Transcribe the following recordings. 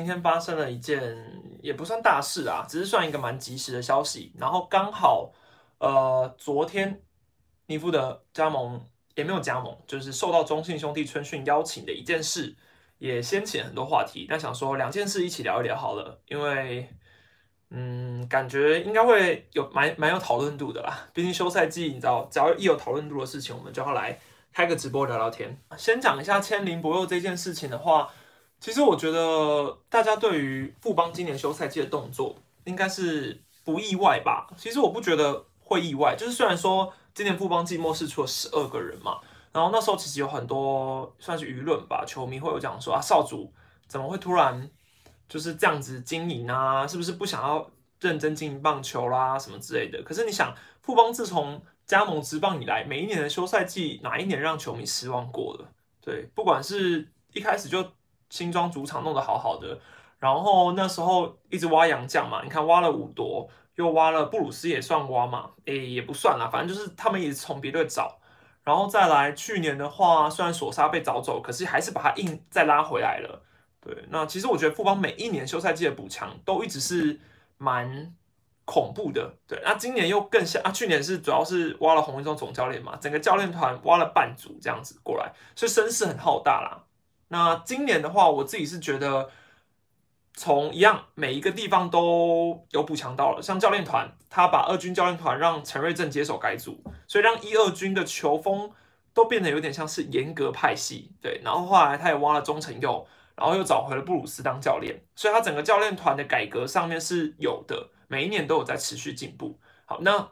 今天发生了一件也不算大事啊，只是算一个蛮及时的消息。然后刚好，呃，昨天尼夫的加盟也没有加盟，就是受到中信兄弟春训邀请的一件事，也掀起了很多话题。但想说两件事一起聊一聊好了，因为嗯，感觉应该会有蛮蛮有讨论度的啦。毕竟休赛季，你知道，只要一有讨论度的事情，我们就要来开个直播聊聊天。先讲一下签林博佑这件事情的话。其实我觉得大家对于富邦今年休赛季的动作应该是不意外吧？其实我不觉得会意外，就是虽然说今年富邦季末是出了十二个人嘛，然后那时候其实有很多算是舆论吧，球迷会有讲说啊，少主怎么会突然就是这样子经营啊？是不是不想要认真经营棒球啦什么之类的？可是你想，富邦自从加盟职棒以来，每一年的休赛季哪一年让球迷失望过了？对，不管是一开始就。新庄主场弄得好好的，然后那时候一直挖洋将嘛，你看挖了五多，又挖了布鲁斯也算挖嘛，诶也不算啦，反正就是他们也是从别队找，然后再来去年的话，虽然索沙被找走，可是还是把他硬再拉回来了。对，那其实我觉得富邦每一年休赛季的补强都一直是蛮恐怖的。对，那今年又更像啊，去年是主要是挖了洪一中总教练嘛，整个教练团挖了半组这样子过来，所以声势很浩大啦。那今年的话，我自己是觉得，从一样每一个地方都有补强到了。像教练团，他把二军教练团让陈瑞正接手改组，所以让一二军的球风都变得有点像是严格派系。对，然后后来他也挖了钟成佑，然后又找回了布鲁斯当教练，所以他整个教练团的改革上面是有的，每一年都有在持续进步。好，那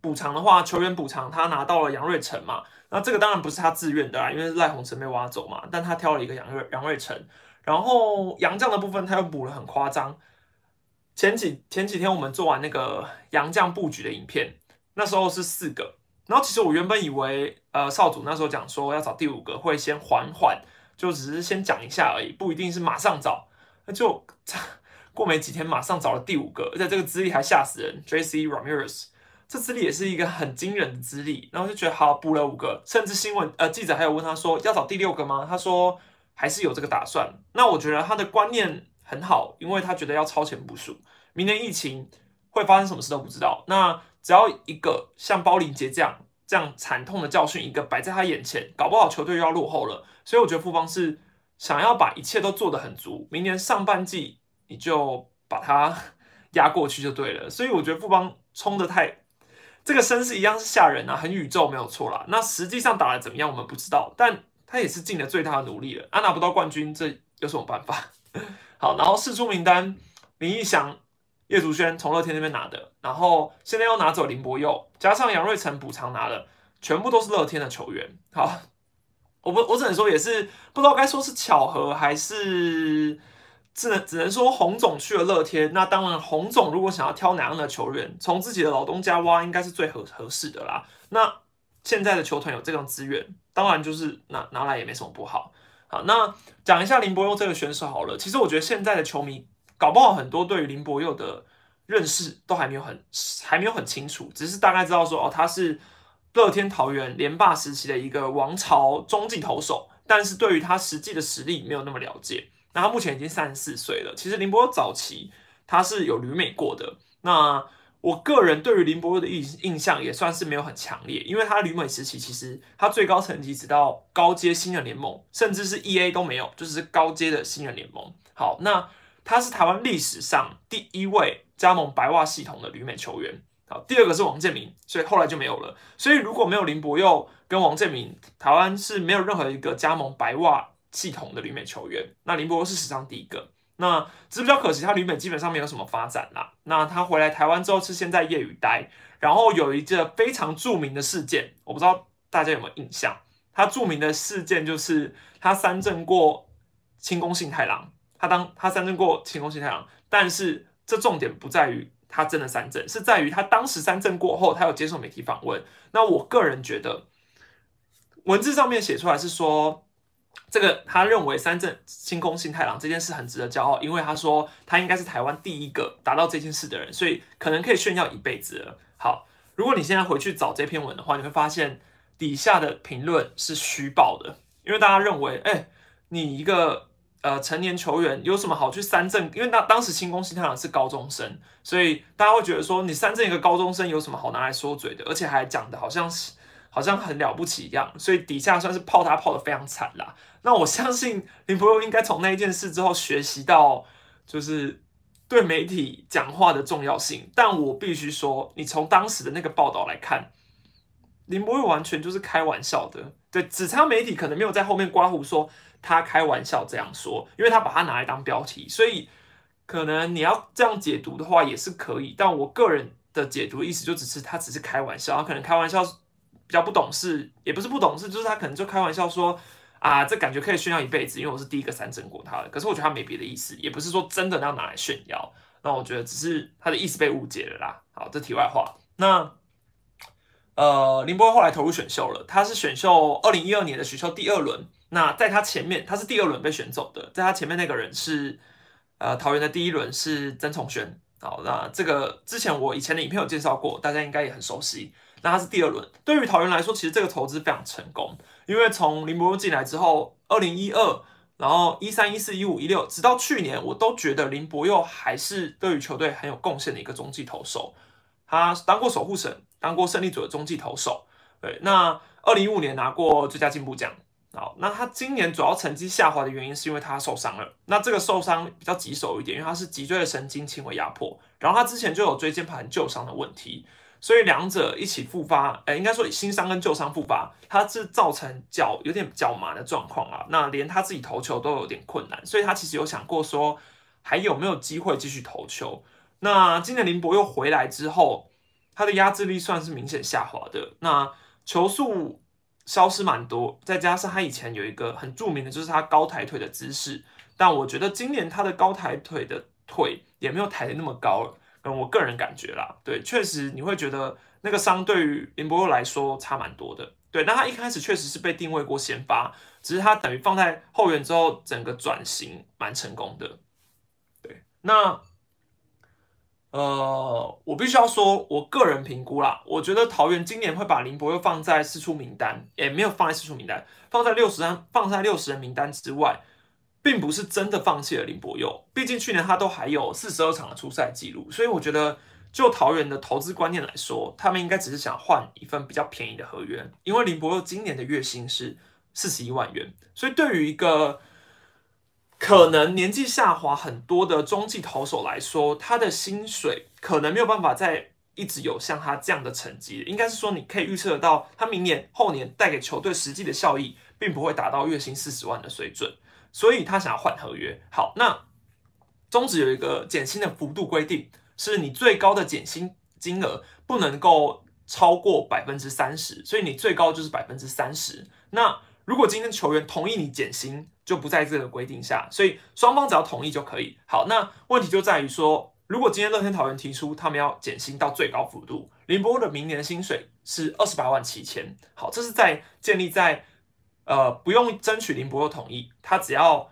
补偿的话，球员补偿他拿到了杨瑞成嘛。那这个当然不是他自愿的啦，因为赖鸿成被挖走嘛，但他挑了一个杨瑞杨瑞成，然后杨将的部分他又补了很夸张。前几前几天我们做完那个杨将布局的影片，那时候是四个，然后其实我原本以为呃少主那时候讲说要找第五个会先缓缓，就只是先讲一下而已，不一定是马上找，那就 过没几天马上找了第五个，而且这个资历还吓死人，J C Ramirez。这资历也是一个很惊人的资历，然后就觉得好补了五个，甚至新闻呃记者还有问他说要找第六个吗？他说还是有这个打算。那我觉得他的观念很好，因为他觉得要超前部署，明年疫情会发生什么事都不知道。那只要一个像包林杰这样这样惨痛的教训一个摆在他眼前，搞不好球队又要落后了。所以我觉得富邦是想要把一切都做得很足，明年上半季你就把它 压过去就对了。所以我觉得富邦冲的太。这个声势一样是吓人啊，很宇宙没有错啦。那实际上打的怎么样，我们不知道，但他也是尽了最大的努力了。啊，拿不到冠军，这有什么办法？好，然后试出名单，林义祥、叶竹轩从乐天那边拿的，然后现在又拿走林博佑，加上杨瑞成补偿拿的，全部都是乐天的球员。好，我不，我只能说也是不知道该说是巧合还是。只能只能说洪总去了乐天，那当然洪总如果想要挑哪样的球员，从自己的老东家挖，应该是最合合适的啦。那现在的球团有这种资源，当然就是拿拿来也没什么不好。好，那讲一下林柏佑这个选手好了。其实我觉得现在的球迷搞不好很多对于林柏佑的认识都还没有很还没有很清楚，只是大概知道说哦他是乐天桃园连霸时期的一个王朝中继投手，但是对于他实际的实力没有那么了解。那他目前已经三十四岁了。其实林博佑早期他是有旅美过的。那我个人对于林博佑的印印象也算是没有很强烈，因为他旅美时期其实他最高层级只到高阶新人联盟，甚至是 E A 都没有，就是高阶的新人联盟。好，那他是台湾历史上第一位加盟白袜系统的旅美球员。好，第二个是王建民，所以后来就没有了。所以如果没有林博佑跟王建民，台湾是没有任何一个加盟白袜。系统的旅美球员，那林博是史上第一个。那只是比较可惜，他旅美基本上没有什么发展啦。那他回来台湾之后是现在业余待，然后有一个非常著名的事件，我不知道大家有没有印象。他著名的事件就是他三振过清宫信太郎，他当他三振过清宫信太郎，但是这重点不在于他真的三振，是在于他当时三振过后，他有接受媒体访问。那我个人觉得，文字上面写出来是说。这个他认为三振清空新太郎这件事很值得骄傲，因为他说他应该是台湾第一个达到这件事的人，所以可能可以炫耀一辈子了。好，如果你现在回去找这篇文的话，你会发现底下的评论是虚报的，因为大家认为，哎，你一个呃成年球员有什么好去三振？因为那当时清宫新太郎是高中生，所以大家会觉得说你三振一个高中生有什么好拿来说嘴的？而且还讲的好像是好像很了不起一样，所以底下算是泡他泡的非常惨啦。那我相信林博佑应该从那一件事之后学习到，就是对媒体讲话的重要性。但我必须说，你从当时的那个报道来看，林博佑完全就是开玩笑的。对，只差媒体可能没有在后面刮胡说他开玩笑这样说，因为他把它拿来当标题，所以可能你要这样解读的话也是可以。但我个人的解读意思就只是他只是开玩笑，他可能开玩笑比较不懂事，也不是不懂事，就是他可能就开玩笑说。啊，这感觉可以炫耀一辈子，因为我是第一个三振过他的。可是我觉得他没别的意思，也不是说真的要拿来炫耀。那我觉得只是他的意思被误解了啦。好，这题外话。那呃，林波后来投入选秀了，他是选秀二零一二年的选秀第二轮。那在他前面，他是第二轮被选走的，在他前面那个人是呃桃园的第一轮是曾崇轩。好，那这个之前我以前的影片有介绍过，大家应该也很熟悉。那他是第二轮，对于桃园来说，其实这个投资非常成功。因为从林柏佑进来之后，二零一二，然后一三、一四、一五、一六，直到去年，我都觉得林柏佑还是对于球队很有贡献的一个中继投手。他当过守护神，当过胜利组的中继投手。对，那二零一五年拿过最佳进步奖。好，那他今年主要成绩下滑的原因是因为他受伤了。那这个受伤比较棘手一点，因为他是脊椎的神经轻微压迫，然后他之前就有椎间盘旧伤的问题。所以两者一起复发，哎，应该说新伤跟旧伤复发，它是造成脚有点脚麻的状况啊。那连他自己投球都有点困难，所以他其实有想过说还有没有机会继续投球。那今年林博又回来之后，他的压制力算是明显下滑的，那球速消失蛮多，再加上他以前有一个很著名的就是他高抬腿的姿势，但我觉得今年他的高抬腿的腿也没有抬得那么高了。跟我个人感觉啦，对，确实你会觉得那个伤对于林柏佑来说差蛮多的，对。那他一开始确实是被定位过先发，只是他等于放在后援之后，整个转型蛮成功的，对。那呃，我必须要说，我个人评估啦，我觉得桃园今年会把林柏佑放在四出名单，也没有放在四出名单，放在六十人，放在六十人名单之外。并不是真的放弃了林柏佑，毕竟去年他都还有四十二场的出赛记录，所以我觉得就桃园的投资观念来说，他们应该只是想换一份比较便宜的合约，因为林柏佑今年的月薪是四十一万元，所以对于一个可能年纪下滑很多的中继投手来说，他的薪水可能没有办法再一直有像他这样的成绩，应该是说你可以预测得到，他明年后年带给球队实际的效益，并不会达到月薪四十万的水准。所以他想要换合约。好，那中止有一个减薪的幅度规定，是你最高的减薪金额不能够超过百分之三十，所以你最高就是百分之三十。那如果今天球员同意你减薪，就不在这个规定下，所以双方只要同意就可以。好，那问题就在于说，如果今天乐天桃园提出他们要减薪到最高幅度，林波的明年薪水是二十八万七千。好，这是在建立在。呃，不用争取林博佑同意，他只要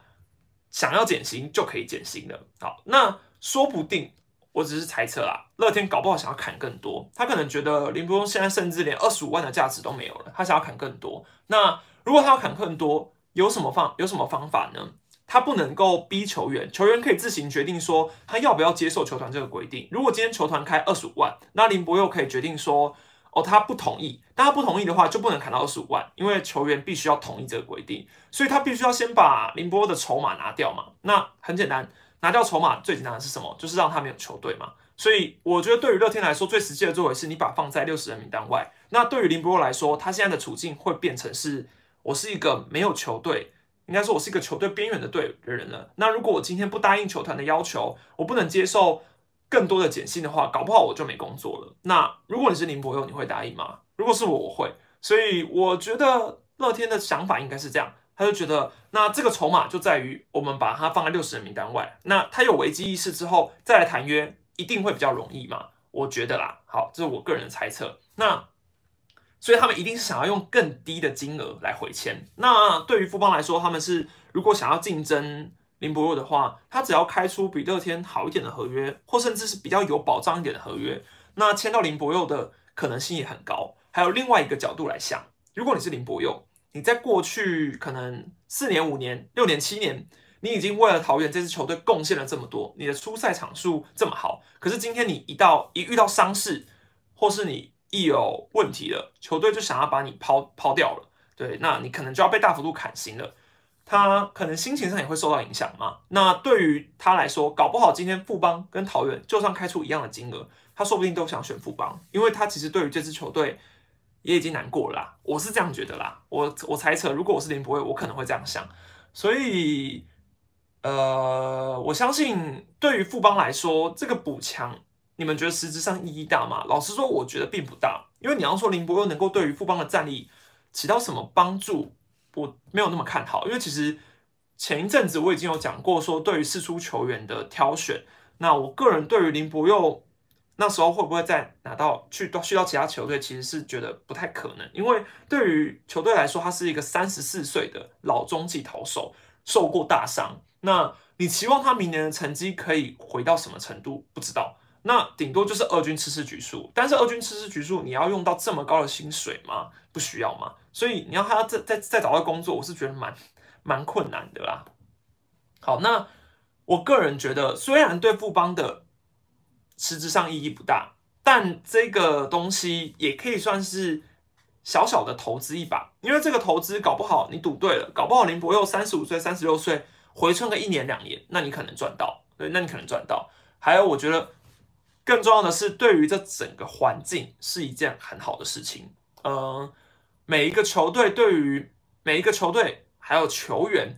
想要减薪就可以减薪的。好，那说不定我只是猜测啦，乐天搞不好想要砍更多，他可能觉得林博佑现在甚至连二十五万的价值都没有了，他想要砍更多。那如果他要砍更多，有什么方有什么方法呢？他不能够逼球员，球员可以自行决定说他要不要接受球团这个规定。如果今天球团开二十五万，那林博佑可以决定说。哦，他不同意，但他不同意的话就不能砍到二十五万，因为球员必须要同意这个规定，所以他必须要先把林波的筹码拿掉嘛。那很简单，拿掉筹码最简单的是什么？就是让他没有球队嘛。所以我觉得对于乐天来说，最实际的作为是你把放在六十人名单外。那对于林波来说，他现在的处境会变成是，我是一个没有球队，应该说我是一个球队边缘的队的人了。那如果我今天不答应球团的要求，我不能接受。更多的减薪的话，搞不好我就没工作了。那如果你是林博佑，你会答应吗？如果是我，我会。所以我觉得乐天的想法应该是这样，他就觉得那这个筹码就在于我们把它放在六十人名单外。那他有危机意识之后再来谈约，一定会比较容易嘛？我觉得啦。好，这是我个人的猜测。那所以他们一定是想要用更低的金额来回签。那对于富邦来说，他们是如果想要竞争。林博佑的话，他只要开出比乐天好一点的合约，或甚至是比较有保障一点的合约，那签到林博佑的可能性也很高。还有另外一个角度来想，如果你是林博佑，你在过去可能四年、五年、六年、七年你已经为了桃园这支球队贡献了这么多，你的出赛场数这么好，可是今天你一到一遇到伤势，或是你一有问题了，球队就想要把你抛抛掉了，对，那你可能就要被大幅度砍薪了。他可能心情上也会受到影响嘛？那对于他来说，搞不好今天富邦跟桃园就算开出一样的金额，他说不定都想选富邦，因为他其实对于这支球队也已经难过了啦。我是这样觉得啦，我我猜测，如果我是林博伟，我可能会这样想。所以，呃，我相信对于富邦来说，这个补强，你们觉得实质上意义大吗？老实说，我觉得并不大，因为你要说林博又能够对于富邦的战力起到什么帮助？我没有那么看好，因为其实前一阵子我已经有讲过，说对于四出球员的挑选，那我个人对于林博佑那时候会不会再拿到去到去到其他球队，其实是觉得不太可能，因为对于球队来说，他是一个三十四岁的老中继投手，受过大伤，那你期望他明年的成绩可以回到什么程度？不知道。那顶多就是二军吃吃局数，但是二军吃吃局数，你要用到这么高的薪水吗？不需要吗。所以你要他再再再找到工作，我是觉得蛮蛮困难的啦。好，那我个人觉得，虽然对富邦的实质上意义不大，但这个东西也可以算是小小的投资一把，因为这个投资搞不好你赌对了，搞不好林博佑三十五岁、三十六岁回春个一年两年，那你可能赚到，对，那你可能赚到。还有，我觉得。更重要的是，对于这整个环境是一件很好的事情。嗯，每一个球队对于每一个球队还有球员，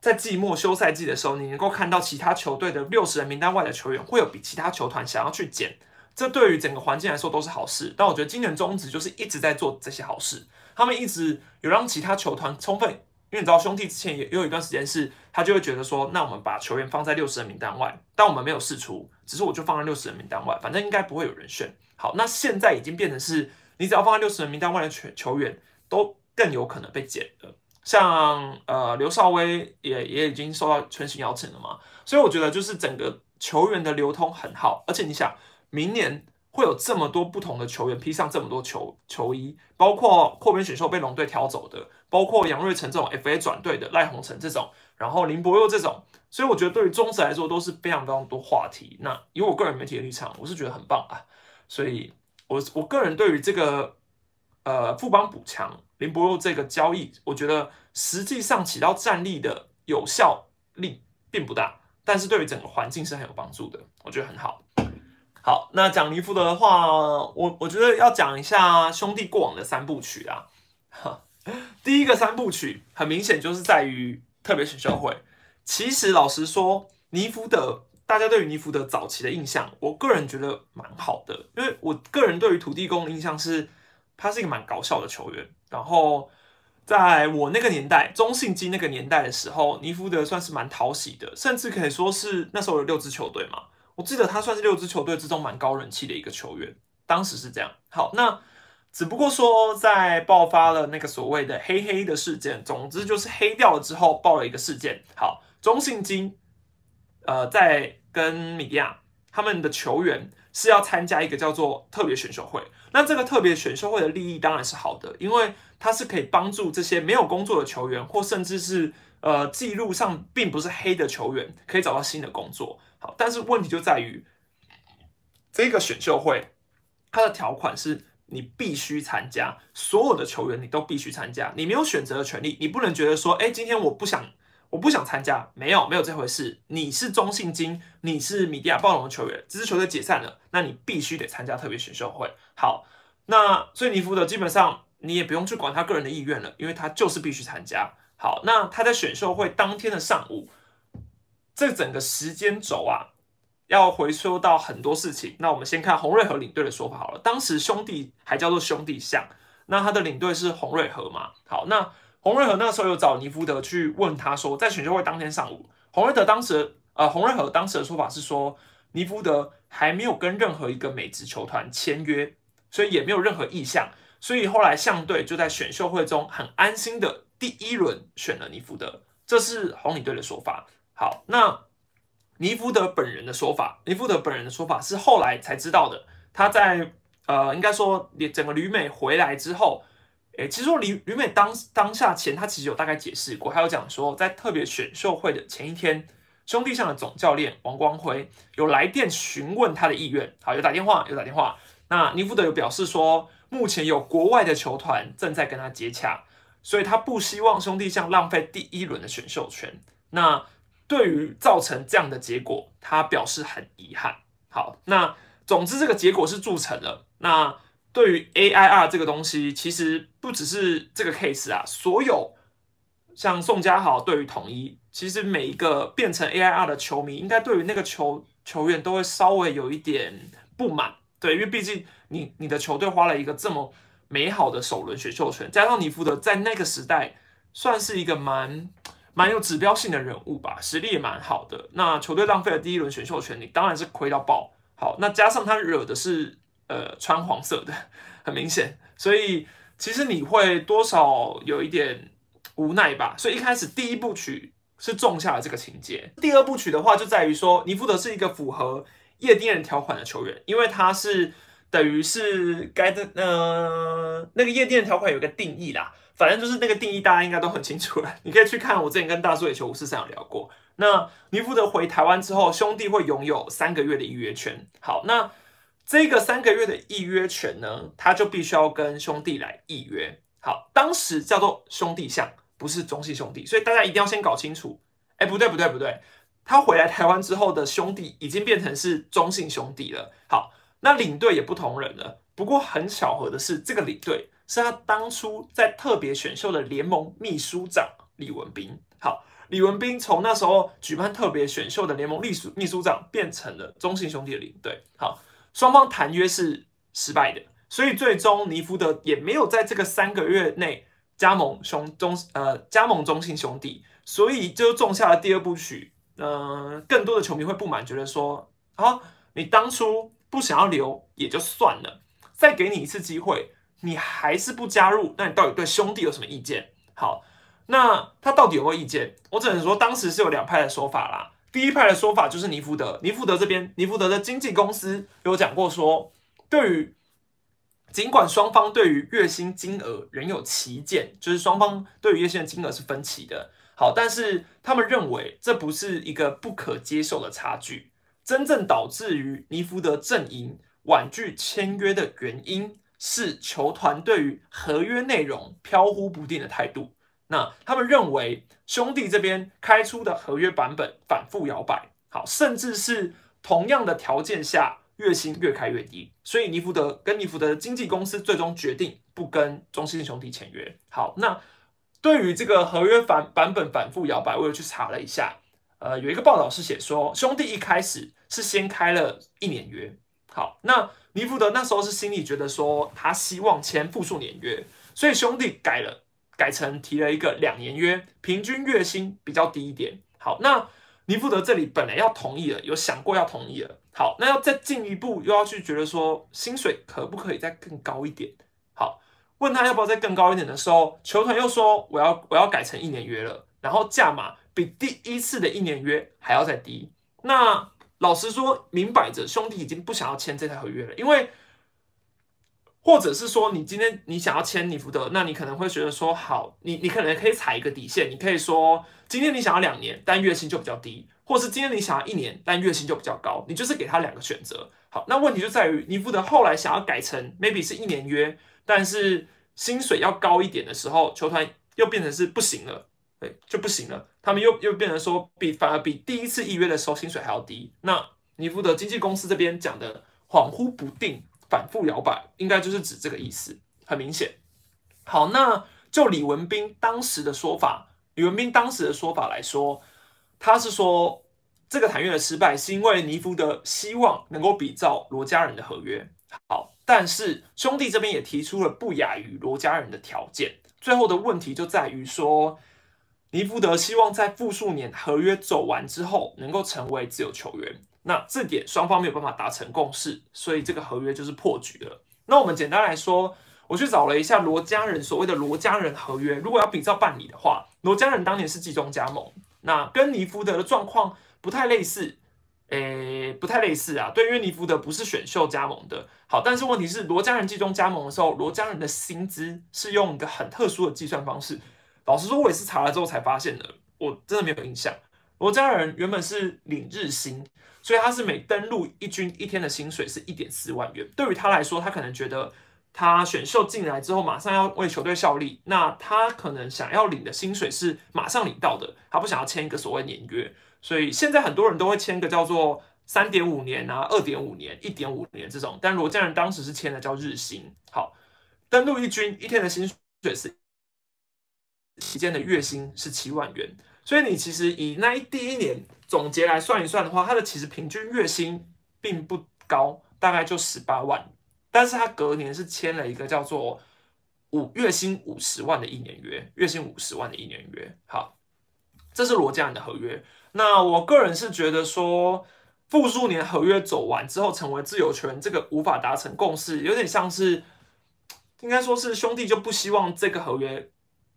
在季末休赛季的时候，你能够看到其他球队的六十人名单外的球员会有比其他球团想要去捡，这对于整个环境来说都是好事。但我觉得今年中职就是一直在做这些好事，他们一直有让其他球团充分。因为你知道，兄弟之前也有一段时间是，他就会觉得说，那我们把球员放在六十人名单外，但我们没有试出，只是我就放在六十人名单外，反正应该不会有人选。好，那现在已经变成是，你只要放在六十人名单外的球球员，都更有可能被减了。像呃刘少威也也已经受到全新邀请了嘛，所以我觉得就是整个球员的流通很好，而且你想明年。会有这么多不同的球员披上这么多球球衣，包括扩编选秀被龙队挑走的，包括杨瑞成这种 FA 转队的赖鸿成这种，然后林博佑这种，所以我觉得对于中职来说都是非常非常多话题。那以我个人媒体的立场，我是觉得很棒啊，所以我我个人对于这个呃富邦补强林博佑这个交易，我觉得实际上起到战力的有效力并不大，但是对于整个环境是很有帮助的，我觉得很好。好，那讲尼福德的话，我我觉得要讲一下兄弟过往的三部曲啊。第一个三部曲很明显就是在于特别选秀会。其实老实说，尼福德大家对于尼福德早期的印象，我个人觉得蛮好的，因为我个人对于土地公的印象是，他是一个蛮搞笑的球员。然后在我那个年代，中信基那个年代的时候，尼福德算是蛮讨喜的，甚至可以说是那时候有六支球队嘛。我记得他算是六支球队之中蛮高人气的一个球员，当时是这样。好，那只不过说在爆发了那个所谓的黑黑的事件，总之就是黑掉了之后爆了一个事件。好，中信金呃在跟米迪亚他们的球员是要参加一个叫做特别选秀会。那这个特别选秀会的利益当然是好的，因为它是可以帮助这些没有工作的球员，或甚至是呃记录上并不是黑的球员，可以找到新的工作。好，但是问题就在于这个选秀会，它的条款是你必须参加，所有的球员你都必须参加，你没有选择的权利，你不能觉得说，哎，今天我不想，我不想参加，没有，没有这回事。你是中信金，你是米迪亚暴龙的球员，这支球队解散了，那你必须得参加特别选秀会。好，那所以尼福德基本上你也不用去管他个人的意愿了，因为他就是必须参加。好，那他在选秀会当天的上午。这整个时间轴啊，要回溯到很多事情。那我们先看洪瑞和领队的说法好了。当时兄弟还叫做兄弟象，那他的领队是洪瑞和嘛？好，那洪瑞和那时候有找尼福德去问他说，在选秀会当天上午，洪瑞德当时呃，洪瑞和当时的说法是说，尼福德还没有跟任何一个美职球团签约，所以也没有任何意向，所以后来象队就在选秀会中很安心的第一轮选了尼福德，这是红领队的说法。好，那尼福德本人的说法，尼福德本人的说法是后来才知道的。他在呃，应该说整个旅美回来之后，诶，其实说吕吕美当当下前，他其实有大概解释过，还有讲说，在特别选秀会的前一天，兄弟象的总教练王光辉有来电询问他的意愿，好，有打电话，有打电话。那尼福德有表示说，目前有国外的球团正在跟他接洽，所以他不希望兄弟象浪费第一轮的选秀权。那对于造成这样的结果，他表示很遗憾。好，那总之这个结果是铸成了。那对于 AIR 这个东西，其实不只是这个 case 啊，所有像宋家豪对于统一，其实每一个变成 AIR 的球迷，应该对于那个球球员都会稍微有一点不满。对，因为毕竟你你的球队花了一个这么美好的首轮选秀权，加上尼福德在那个时代算是一个蛮蛮有指标性的人物吧，实力也蛮好的。那球队浪费了第一轮选秀权，你当然是亏到爆。好，那加上他惹的是呃穿黄色的，很明显，所以其实你会多少有一点无奈吧。所以一开始第一部曲是种下了这个情节，第二部曲的话就在于说尼福德是一个符合。夜店人条款的球员，因为他是等于是该的呃那个夜店条款有一个定义啦，反正就是那个定义大家应该都很清楚了。你可以去看我之前跟大叔野球五四三有聊过。那尼福德回台湾之后，兄弟会拥有三个月的预约权。好，那这个三个月的预约权呢，他就必须要跟兄弟来预约。好，当时叫做兄弟相，不是中信兄弟，所以大家一定要先搞清楚。哎，不对不对不对。他回来台湾之后的兄弟已经变成是中信兄弟了。好，那领队也不同人了。不过很巧合的是，这个领队是他当初在特别选秀的联盟秘书长李文斌。好，李文斌从那时候举办特别选秀的联盟秘书秘书长，变成了中信兄弟的领队。好，双方谈约是失败的，所以最终尼福德也没有在这个三个月内加盟兄中呃加盟中信兄弟，所以就种下了第二部曲。嗯，更多的球迷会不满，觉得说，啊，你当初不想要留也就算了，再给你一次机会，你还是不加入，那你到底对兄弟有什么意见？好，那他到底有没有意见？我只能说，当时是有两派的说法啦。第一派的说法就是尼福德，尼福德这边，尼福德的经纪公司有讲过说，对于尽管双方对于月薪金额仍有歧见，就是双方对于月薪的金额是分歧的。好，但是他们认为这不是一个不可接受的差距。真正导致于尼福德阵营婉拒签约的原因是球团对于合约内容飘忽不定的态度。那他们认为兄弟这边开出的合约版本反复摇摆，好，甚至是同样的条件下月薪越开越低。所以尼福德跟尼福德的经纪公司最终决定不跟中信兄弟签约。好，那。对于这个合约反版本反复摇摆，我又去查了一下，呃，有一个报道是写说，兄弟一开始是先开了一年约，好，那尼福德那时候是心里觉得说他希望签复数年约，所以兄弟改了，改成提了一个两年约，平均月薪比较低一点。好，那尼福德这里本来要同意了，有想过要同意了，好，那要再进一步又要去觉得说薪水可不可以再更高一点？好。问他要不要再更高一点的时候，球团又说我要我要改成一年约了，然后价码比第一次的一年约还要再低。那老实说，明摆着兄弟已经不想要签这台合约了，因为或者是说你今天你想要签尼福德，那你可能会觉得说好，你你可能可以踩一个底线，你可以说今天你想要两年，但月薪就比较低，或是今天你想要一年，但月薪就比较高，你就是给他两个选择。好，那问题就在于尼福德后来想要改成 maybe 是一年约。但是薪水要高一点的时候，球团又变成是不行了，对，就不行了。他们又又变成说，比反而比第一次预约的时候薪水还要低。那尼福德经纪公司这边讲的恍惚不定、反复摇摆，应该就是指这个意思，很明显。好，那就李文斌当时的说法，李文斌当时的说法来说，他是说这个谈约的失败是因为尼福德希望能够比照罗家人的合约。好。但是兄弟这边也提出了不亚于罗家人的条件，最后的问题就在于说，尼福德希望在复数年合约走完之后能够成为自由球员，那这点双方没有办法达成共识，所以这个合约就是破局了。那我们简单来说，我去找了一下罗家人所谓的罗家人合约，如果要比照办理的话，罗家人当年是季中加盟，那跟尼福德的状况不太类似。诶，不太类似啊。对，因为尼福德不是选秀加盟的。好，但是问题是罗家人季中加盟的时候，罗家人的薪资是用一个很特殊的计算方式。老实说，我也是查了之后才发现的，我真的没有印象。罗家人原本是领日薪，所以他是每登录一军一天的薪水是一点四万元。对于他来说，他可能觉得他选秀进来之后马上要为球队效力，那他可能想要领的薪水是马上领到的，他不想要签一个所谓年约。所以现在很多人都会签个叫做三点五年啊、二点五年、一点五年这种，但罗家人当时是签的叫日薪。好，登录一军一天的薪水是期间的月薪是七万元，所以你其实以那一第一年总结来算一算的话，他的其实平均月薪并不高，大概就十八万，但是他隔年是签了一个叫做五月薪五十万的一年约，月薪五十万的一年约。好，这是罗家人的合约。那我个人是觉得说，复数年合约走完之后成为自由球员，这个无法达成共识，有点像是，应该说是兄弟就不希望这个合约，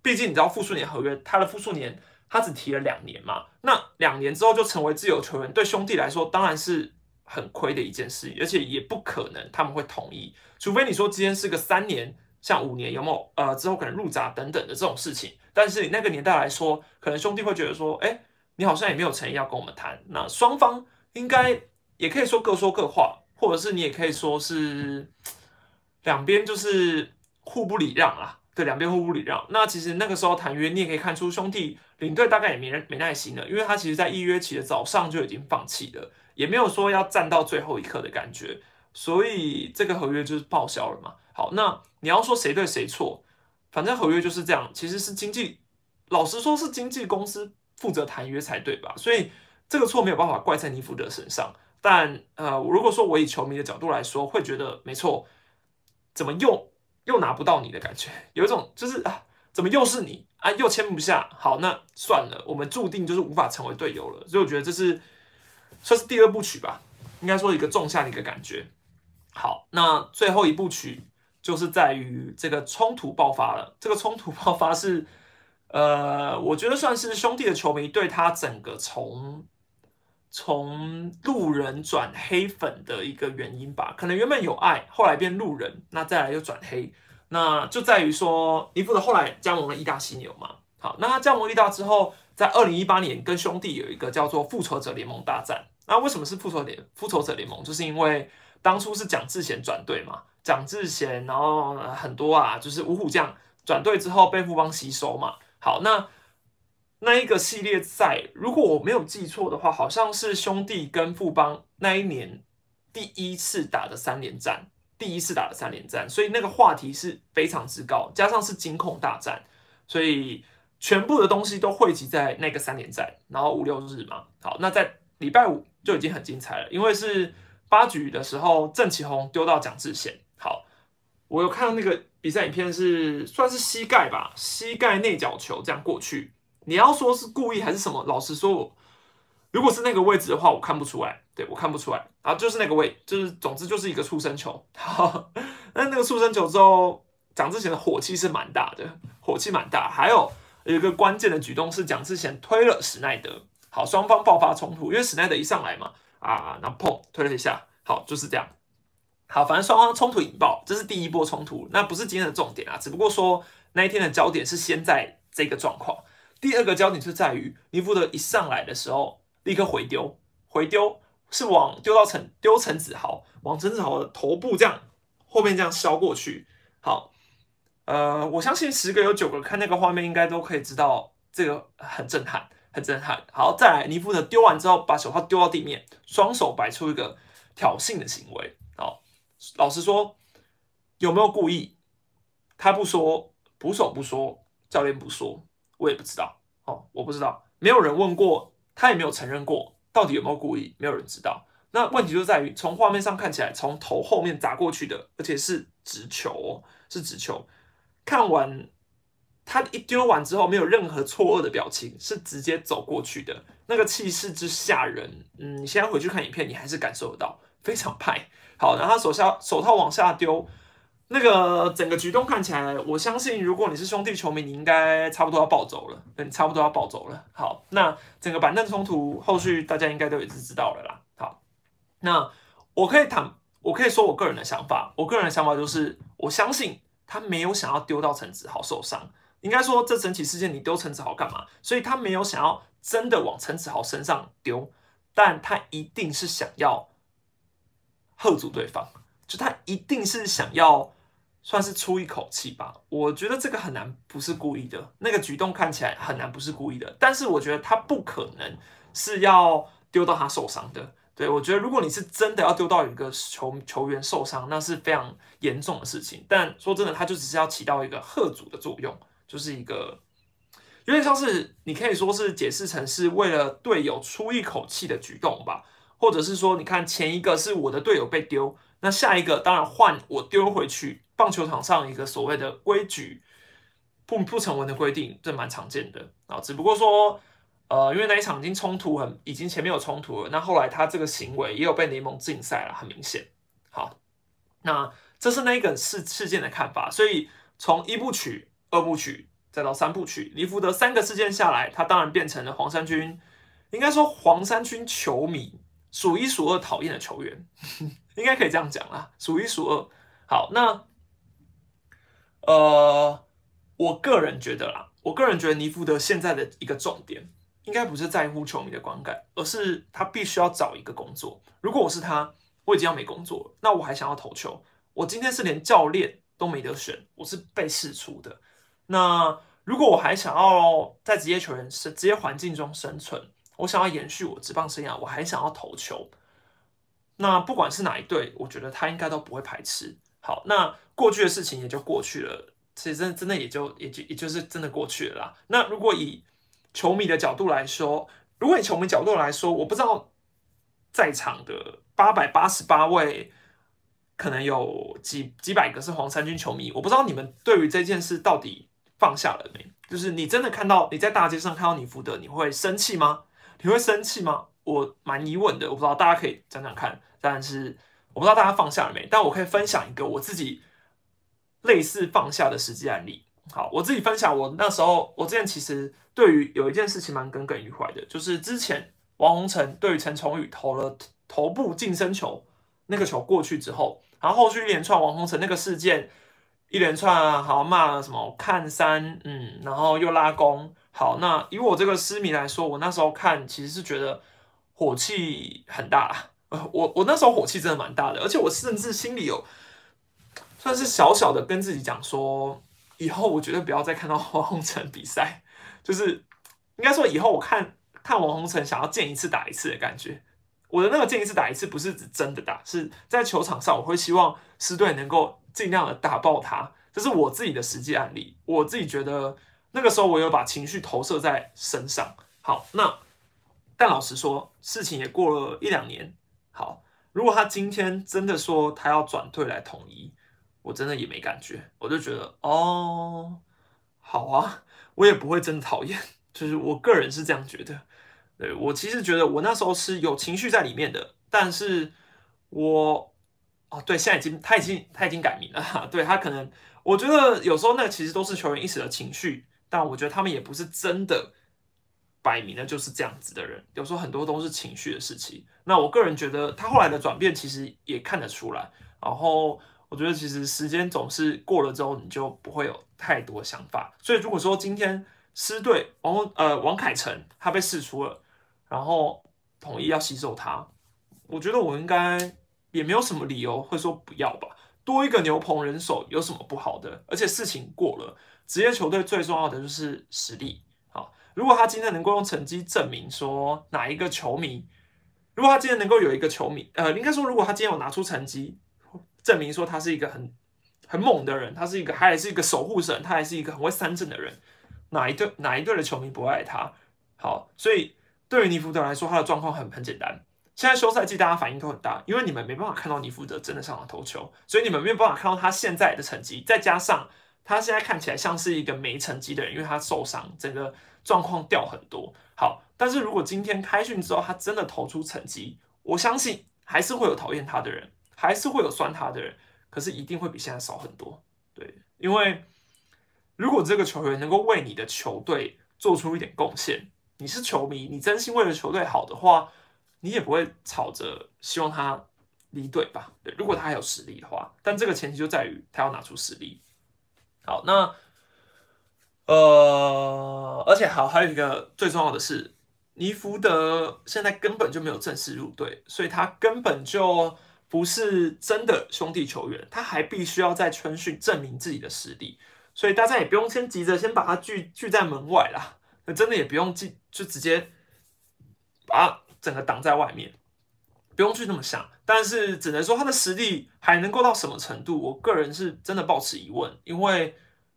毕竟你知道复数年合约，他的复数年他只提了两年嘛，那两年之后就成为自由球员，对兄弟来说当然是很亏的一件事，而且也不可能他们会同意，除非你说今天是个三年，像五年有没有呃之后可能入闸等等的这种事情，但是你那个年代来说，可能兄弟会觉得说，哎。你好像也没有诚意要跟我们谈，那双方应该也可以说各说各话，或者是你也可以说是两边就是互不礼让啊，对，两边互不礼让。那其实那个时候谈约，你也可以看出兄弟领队大概也没人没耐心了，因为他其实在预约期的早上就已经放弃了，也没有说要站到最后一刻的感觉，所以这个合约就是报销了嘛。好，那你要说谁对谁错，反正合约就是这样，其实是经纪，老实说是经纪公司。负责谈约才对吧？所以这个错没有办法怪在尼福德身上。但呃，如果说我以球迷的角度来说，会觉得没错，怎么用又拿不到你的感觉？有一种就是啊，怎么又是你啊？又签不下。好，那算了，我们注定就是无法成为队友了。所以我觉得这是算是第二部曲吧，应该说一个仲夏的一个感觉。好，那最后一部曲就是在于这个冲突爆发了。这个冲突爆发是。呃，我觉得算是兄弟的球迷对他整个从从路人转黑粉的一个原因吧。可能原本有爱，后来变路人，那再来又转黑，那就在于说尼夫的后来加盟了意大犀牛嘛。好，那他加盟意大之后，在二零一八年跟兄弟有一个叫做复仇者联盟大战。那为什么是复仇联复仇者联盟？就是因为当初是蒋志贤转队嘛，蒋志贤，然后很多啊，就是五虎将转队之后被富邦吸收嘛。好，那那一个系列赛，如果我没有记错的话，好像是兄弟跟富邦那一年第一次打的三连战，第一次打的三连战，所以那个话题是非常之高，加上是金控大战，所以全部的东西都汇集在那个三连战，然后五六日嘛。好，那在礼拜五就已经很精彩了，因为是八局的时候，郑启宏丢到蒋志贤。好，我有看到那个。比赛影片是算是膝盖吧，膝盖内角球这样过去。你要说是故意还是什么？老实说，我如果是那个位置的话，我看不出来。对我看不出来啊，就是那个位，就是总之就是一个出生球。好那那个出生球之后，蒋志贤的火气是蛮大的，火气蛮大。还有有一个关键的举动是蒋志贤推了史奈德，好，双方爆发冲突，因为史奈德一上来嘛，啊，然后砰推了一下，好，就是这样。好，反正双方冲突引爆，这是第一波冲突，那不是今天的重点啊。只不过说那一天的焦点是先在这个状况，第二个焦点是在于尼福德一上来的时候立刻回丢，回丢是往丢到陈丢陈子豪，往陈子豪的头部这样后面这样削过去。好，呃，我相信十个有九个看那个画面应该都可以知道这个很震撼，很震撼。好，再来尼福德丢完之后把手套丢到地面，双手摆出一个挑衅的行为。老实说，有没有故意？他不说，捕手不说，教练不说，我也不知道。哦，我不知道，没有人问过，他也没有承认过，到底有没有故意，没有人知道。那问题就在于，从画面上看起来，从头后面砸过去的，而且是直球，哦，是直球。看完他一丢完之后，没有任何错愕的表情，是直接走过去的，那个气势之吓人。嗯，你现在回去看影片，你还是感受得到，非常 派。好，然后他手下手套往下丢，那个整个举动看起来，我相信如果你是兄弟球迷，你应该差不多要暴走了，你差不多要暴走了。好，那整个板凳冲突后续大家应该都已经知道了啦。好，那我可以谈，我可以说我个人的想法。我个人的想法就是，我相信他没有想要丢到陈子豪受伤。应该说，这整起事件你丢陈子豪干嘛？所以他没有想要真的往陈子豪身上丢，但他一定是想要喝阻对方，就他一定是想要算是出一口气吧。我觉得这个很难不是故意的，那个举动看起来很难不是故意的。但是我觉得他不可能是要丢到他受伤的。对，我觉得如果你是真的要丢到一个球球员受伤，那是非常严重的事情。但说真的，他就只是要起到一个贺阻的作用，就是一个有点像是你可以说是解释成是为了队友出一口气的举动吧，或者是说，你看前一个是我的队友被丢，那下一个当然换我丢回去。棒球场上一个所谓的规矩不不成文的规定，这蛮常见的啊，只不过说。呃，因为那一场已经冲突很，已经前面有冲突了。那后来他这个行为也有被联盟禁赛了，很明显。好，那这是那个事事件的看法。所以从一部曲、二部曲再到三部曲，尼福德三个事件下来，他当然变成了黄山军，应该说黄山军球迷数一数二讨厌的球员，应该可以这样讲啦，数一数二。好，那呃，我个人觉得啦，我个人觉得尼福德现在的一个重点。应该不是在乎球迷的观感，而是他必须要找一个工作。如果我是他，我已经要没工作了，那我还想要投球。我今天是连教练都没得选，我是被释出的。那如果我还想要在职业球员生职业环境中生存，我想要延续我职棒生涯，我还想要投球。那不管是哪一队，我觉得他应该都不会排斥。好，那过去的事情也就过去了，其实真真的也就也就也就是真的过去了啦。那如果以球迷的角度来说，如果以球迷角度来说，我不知道在场的八百八十八位，可能有几几百个是黄衫军球迷，我不知道你们对于这件事到底放下了没？就是你真的看到你在大街上看到你福德，你会生气吗？你会生气吗？我蛮疑问的，我不知道大家可以讲讲看。但是我不知道大家放下了没？但我可以分享一个我自己类似放下的实际案例。好，我自己分享，我那时候我之前其实。对于有一件事情蛮耿耿于怀的，就是之前王洪成对于陈崇宇投了头部近身球，那个球过去之后，然后后续一连串王洪成那个事件，一连串啊好骂什么看三，嗯，然后又拉弓，好，那以我这个私迷来说，我那时候看其实是觉得火气很大，我我那时候火气真的蛮大的，而且我甚至心里有算是小小的跟自己讲说，以后我绝对不要再看到王洪成比赛。就是应该说，以后我看看王洪成想要见一次打一次的感觉。我的那个见一次打一次，不是指真的打，是在球场上，我会希望师队能够尽量的打爆他。这是我自己的实际案例，我自己觉得那个时候我有把情绪投射在身上。好，那但老实说，事情也过了一两年。好，如果他今天真的说他要转队来统一，我真的也没感觉，我就觉得哦，好啊。我也不会真的讨厌，就是我个人是这样觉得。对我其实觉得我那时候是有情绪在里面的，但是我哦对，现在已经他已经他已经改名了，对他可能我觉得有时候那其实都是球员一时的情绪，但我觉得他们也不是真的摆明了就是这样子的人，有时候很多都是情绪的事情。那我个人觉得他后来的转变其实也看得出来，然后。我觉得其实时间总是过了之后，你就不会有太多想法。所以如果说今天师队王呃王凯成他被释出了，然后统一要吸收他，我觉得我应该也没有什么理由会说不要吧。多一个牛棚人手有什么不好的？而且事情过了，职业球队最重要的就是实力。如果他今天能够用成绩证明说哪一个球迷，如果他今天能够有一个球迷，呃，应该说如果他今天有拿出成绩。证明说他是一个很很猛的人，他是一个，他还是一个守护神，他还是一个很会三振的人。哪一队哪一队的球迷不爱他？好，所以对于尼福德来说，他的状况很很简单。现在休赛季大家反应都很大，因为你们没办法看到尼福德真的上了投球，所以你们没有办法看到他现在的成绩。再加上他现在看起来像是一个没成绩的人，因为他受伤，整个状况掉很多。好，但是如果今天开训之后他真的投出成绩，我相信还是会有讨厌他的人。还是会有酸他的人，可是一定会比现在少很多。对，因为如果这个球员能够为你的球队做出一点贡献，你是球迷，你真心为了球队好的话，你也不会吵着希望他离队吧？对，如果他还有实力的话，但这个前提就在于他要拿出实力。好，那呃，而且好，还有一个最重要的是，尼福德现在根本就没有正式入队，所以他根本就不是真的兄弟球员，他还必须要在春训证明自己的实力，所以大家也不用先急着先把他拒拒在门外啦，那真的也不用进，就直接把他整个挡在外面，不用去那么想。但是只能说他的实力还能够到什么程度，我个人是真的抱持疑问，因为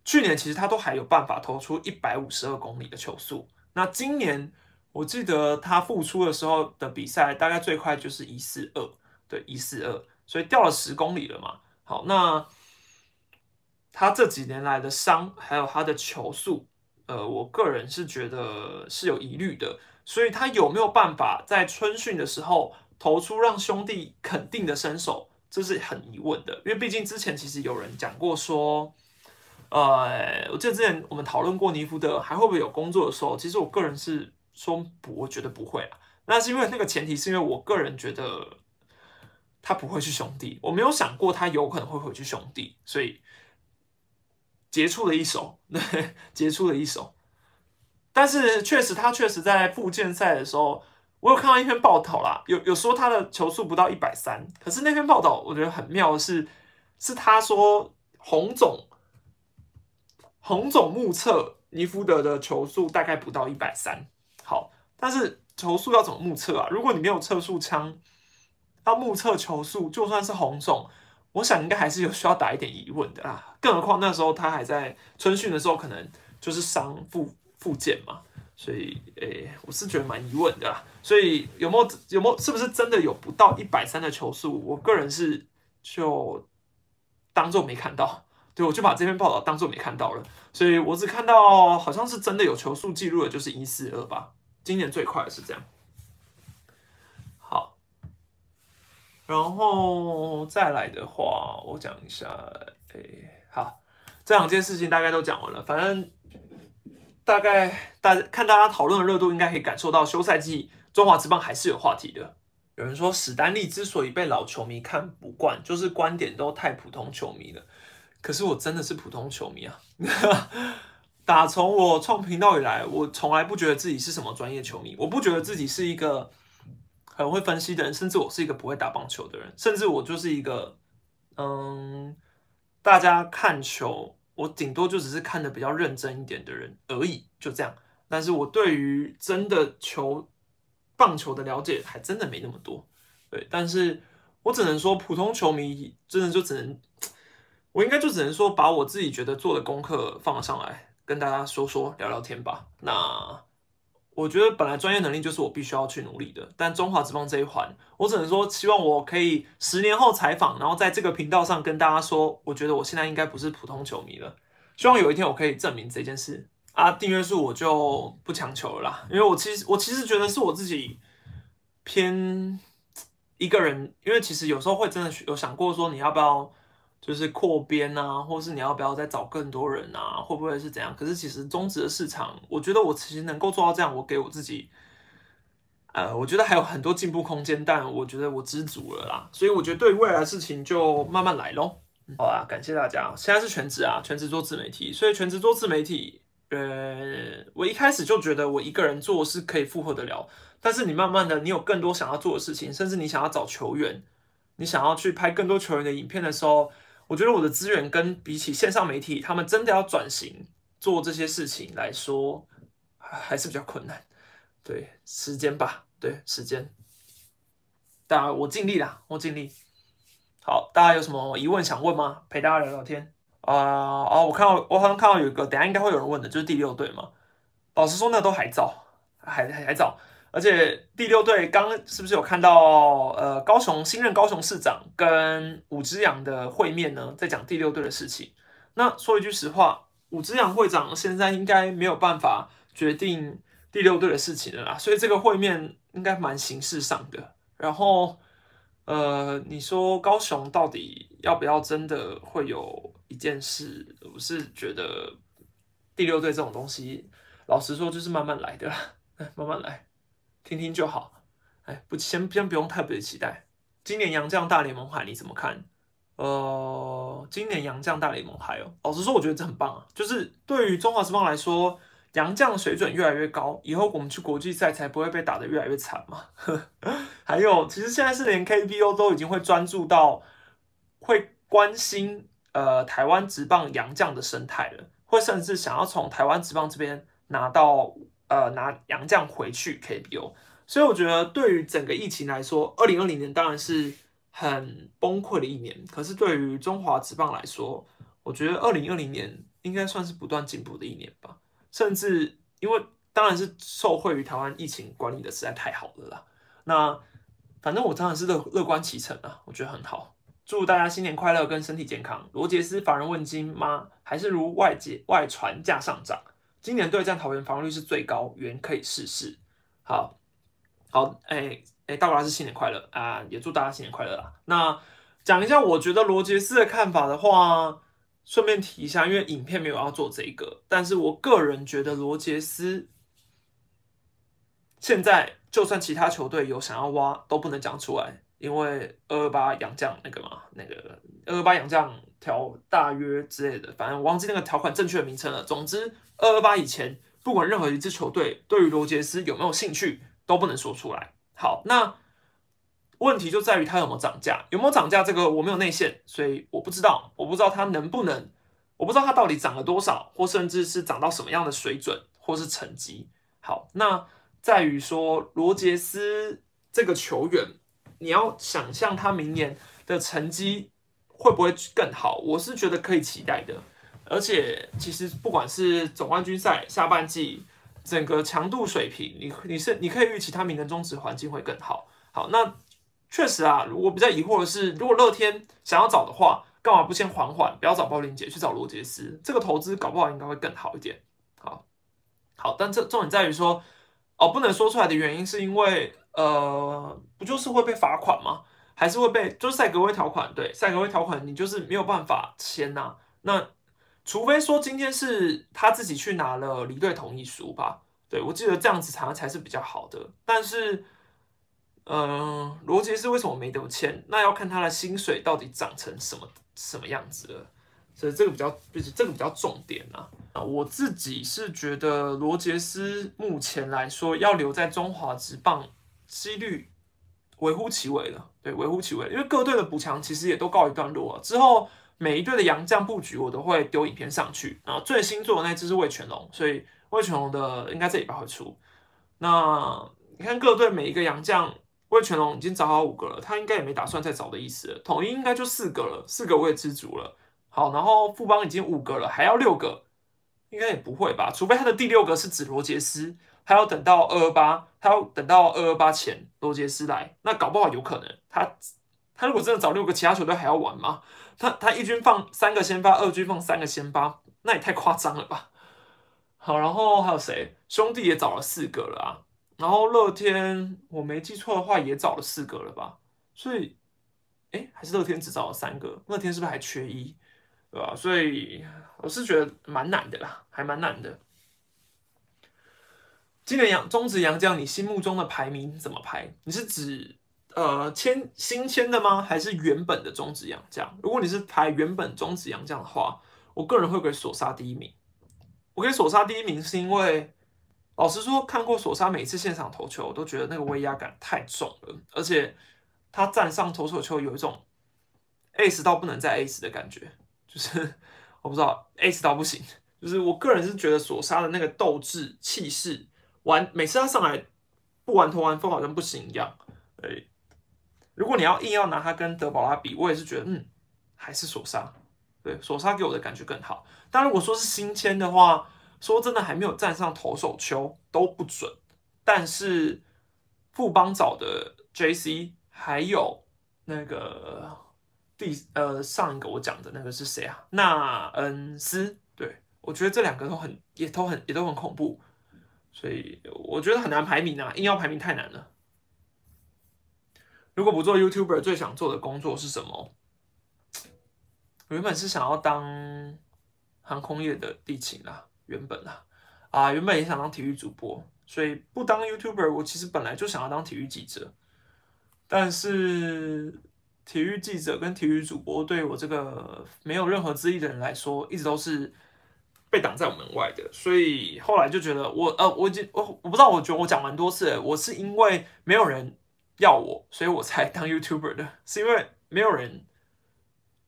去年其实他都还有办法投出一百五十二公里的球速，那今年我记得他复出的时候的比赛大概最快就是一四二，对一四二，所以掉了十公里了嘛。好，那他这几年来的伤还有他的球速，呃，我个人是觉得是有疑虑的，所以他有没有办法在春训的时候？投出让兄弟肯定的身手，这是很疑问的，因为毕竟之前其实有人讲过说，呃，我记得之前我们讨论过尼福德还会不会有工作的时候，其实我个人是说不，我觉得不会啊。那是因为那个前提是因为我个人觉得他不会去兄弟，我没有想过他有可能会回去兄弟，所以杰出的一手，对，杰出的一手。但是确实，他确实在附件赛的时候。我有看到一篇报道啦，有有说他的球速不到一百三，可是那篇报道我觉得很妙的是，是他说洪总红总目测尼福德的球速大概不到一百三。好，但是球速要怎么目测啊？如果你没有测速枪，要目测球速，就算是红总，我想应该还是有需要打一点疑问的啦。更何况那时候他还在春训的时候，可能就是伤复复健嘛。所以，诶，我是觉得蛮疑问的啦。所以有没有有没有是不是真的有不到一百三的球速？我个人是就当做没看到，对我就把这篇报道当做没看到了。所以我只看到好像是真的有球速记录的，就是一四二吧，今年最快的是这样。好，然后再来的话，我讲一下，诶，好，这两件事情大概都讲完了，反正。大概大看大家讨论的热度，应该可以感受到休赛季中华职棒还是有话题的。有人说史丹利之所以被老球迷看不惯，就是观点都太普通球迷了。可是我真的是普通球迷啊！打从我创频道以来，我从来不觉得自己是什么专业球迷，我不觉得自己是一个很会分析的人，甚至我是一个不会打棒球的人，甚至我就是一个嗯，大家看球。我顶多就只是看的比较认真一点的人而已，就这样。但是我对于真的球棒球的了解还真的没那么多，对。但是我只能说，普通球迷真的就只能，我应该就只能说把我自己觉得做的功课放上来，跟大家说说聊聊天吧。那。我觉得本来专业能力就是我必须要去努力的，但中华职棒这一环，我只能说希望我可以十年后采访，然后在这个频道上跟大家说，我觉得我现在应该不是普通球迷了。希望有一天我可以证明这件事啊。订阅数我就不强求了啦，因为我其实我其实觉得是我自己偏一个人，因为其实有时候会真的有想过说你要不要。就是扩编啊，或是你要不要再找更多人啊？会不会是怎样？可是其实中职的市场，我觉得我其实能够做到这样，我给我自己，呃，我觉得还有很多进步空间，但我觉得我知足了啦。所以我觉得对未来的事情就慢慢来喽。好啊，感谢大家。现在是全职啊，全职做自媒体，所以全职做自媒体，呃，我一开始就觉得我一个人做是可以负荷得了，但是你慢慢的，你有更多想要做的事情，甚至你想要找球员，你想要去拍更多球员的影片的时候。我觉得我的资源跟比起线上媒体，他们真的要转型做这些事情来说，还是比较困难。对，时间吧，对，时间。当然我尽力啦，我尽力。好，大家有什么疑问想问吗？陪大家聊聊天啊哦，我看到我好像看到有一个，等下应该会有人问的，就是第六队嘛。老实说，那都还早，还还还早。而且第六队刚是不是有看到呃高雄新任高雄市长跟武之阳的会面呢？在讲第六队的事情。那说一句实话，武之阳会长现在应该没有办法决定第六队的事情了啦，所以这个会面应该蛮形式上的。然后呃，你说高雄到底要不要真的会有一件事？我是觉得第六队这种东西，老实说就是慢慢来的，慢慢来。听听就好，哎，不，先先不用特别期待。今年杨将大联盟海你怎么看？呃，今年杨将大联盟海哦，老实说，我觉得这很棒啊。就是对于中华职棒来说，杨将水准越来越高，以后我们去国际赛才不会被打得越来越惨嘛。还有，其实现在是连 KBO 都已经会专注到会关心呃台湾职棒杨将的生态了，会甚至想要从台湾职棒这边拿到呃拿洋将回去 KBO。所以我觉得对于整个疫情来说，二零二零年当然是。很崩溃的一年，可是对于中华职棒来说，我觉得二零二零年应该算是不断进步的一年吧。甚至因为当然是受惠于台湾疫情管理的实在太好了啦。那反正我当然是乐乐观其成啊，我觉得很好。祝大家新年快乐跟身体健康。罗杰斯法人问津吗？还是如外界外传价上涨？今年对战桃园防御率是最高，原可以试试。好，好，哎。哎，大家是新年快乐啊！也祝大家新年快乐啦。那讲一下，我觉得罗杰斯的看法的话，顺便提一下，因为影片没有要做这个，但是我个人觉得罗杰斯现在就算其他球队有想要挖，都不能讲出来，因为二二八洋将那个嘛，那个二二八洋将条大约之类的，反正我忘记那个条款正确的名称了。总之，二二八以前，不管任何一支球队对于罗杰斯有没有兴趣，都不能说出来。好，那问题就在于他有没有涨价，有没有涨价？这个我没有内线，所以我不知道，我不知道他能不能，我不知道他到底涨了多少，或甚至是涨到什么样的水准，或是成绩。好，那在于说罗杰斯这个球员，你要想象他明年的成绩会不会更好？我是觉得可以期待的，而且其实不管是总冠军赛下半季。整个强度水平，你你是你可以预期他明年中职环境会更好。好，那确实啊，我比较疑惑的是，如果乐天想要找的话，干嘛不先缓缓，不要找鲍林杰，去找罗杰斯？这个投资搞不好应该会更好一点。好，好，但这重点在于说，哦，不能说出来的原因是因为，呃，不就是会被罚款吗？还是会被就是赛格威条款？对，赛格威条款你就是没有办法签呐。那除非说今天是他自己去拿了离队同意书吧，对我记得这样子才才是比较好的。但是，嗯，罗杰斯为什么没得签？那要看他的薪水到底涨成什么什么样子了。所以这个比较就是这个比较重点啊。啊，我自己是觉得罗杰斯目前来说要留在中华职棒几率微乎其微了。对，微乎其微，因为各队的补强其实也都告一段落了之后。每一队的洋将布局，我都会丢影片上去。然后最新做的那只是魏全龙，所以魏全龙的应该这礼拜会出。那你看各队每一个洋将，魏全龙已经找好五个了，他应该也没打算再找的意思。统一应该就四个了，四个我也知足了。好，然后富邦已经五个了，还要六个，应该也不会吧？除非他的第六个是指罗杰斯，他要等到二二八，他要等到二二八前罗杰斯来，那搞不好有可能他他如果真的找六个，其他球队还要玩吗？他他一军放三个先发，二军放三个先发，那也太夸张了吧？好，然后还有谁？兄弟也找了四个了啊。然后乐天，我没记错的话，也找了四个了吧？所以，哎，还是乐天只找了三个？乐天是不是还缺一？对吧？所以我是觉得蛮难的啦，还蛮难的。今年杨中职杨将，你心目中的排名怎么排？你是指？呃，签新签的吗？还是原本的中职洋将？如果你是排原本中职洋将的话，我个人会给索沙第一名。我给索沙第一名是因为，老实说，看过索沙每次现场投球，我都觉得那个威压感太重了，而且他站上投手球有一种 ace 到不能再 ace 的感觉，就是我不知道 ace 到不行，就是我个人是觉得索沙的那个斗志气势，玩每次他上来不玩投完风好像不行一样，哎。如果你要硬要拿他跟德保拉比，我也是觉得，嗯，还是索沙，对，索沙给我的感觉更好。但如果说是新签的话，说真的还没有站上投手丘都不准。但是富邦找的 J.C. 还有那个第呃上一个我讲的那个是谁啊？纳恩斯，对我觉得这两个都很也都很也都很恐怖，所以我觉得很难排名啊，硬要排名太难了。如果不做 YouTuber，最想做的工作是什么？原本是想要当航空业的地勤啦，原本啦，啊，原本也想当体育主播，所以不当 YouTuber，我其实本来就想要当体育记者，但是体育记者跟体育主播对我这个没有任何资历的人来说，一直都是被挡在我门外的。所以后来就觉得我呃，我已经我我不知道，我觉得我讲蛮多次，我是因为没有人要我，所以我才当 YouTuber 的，是因为没有人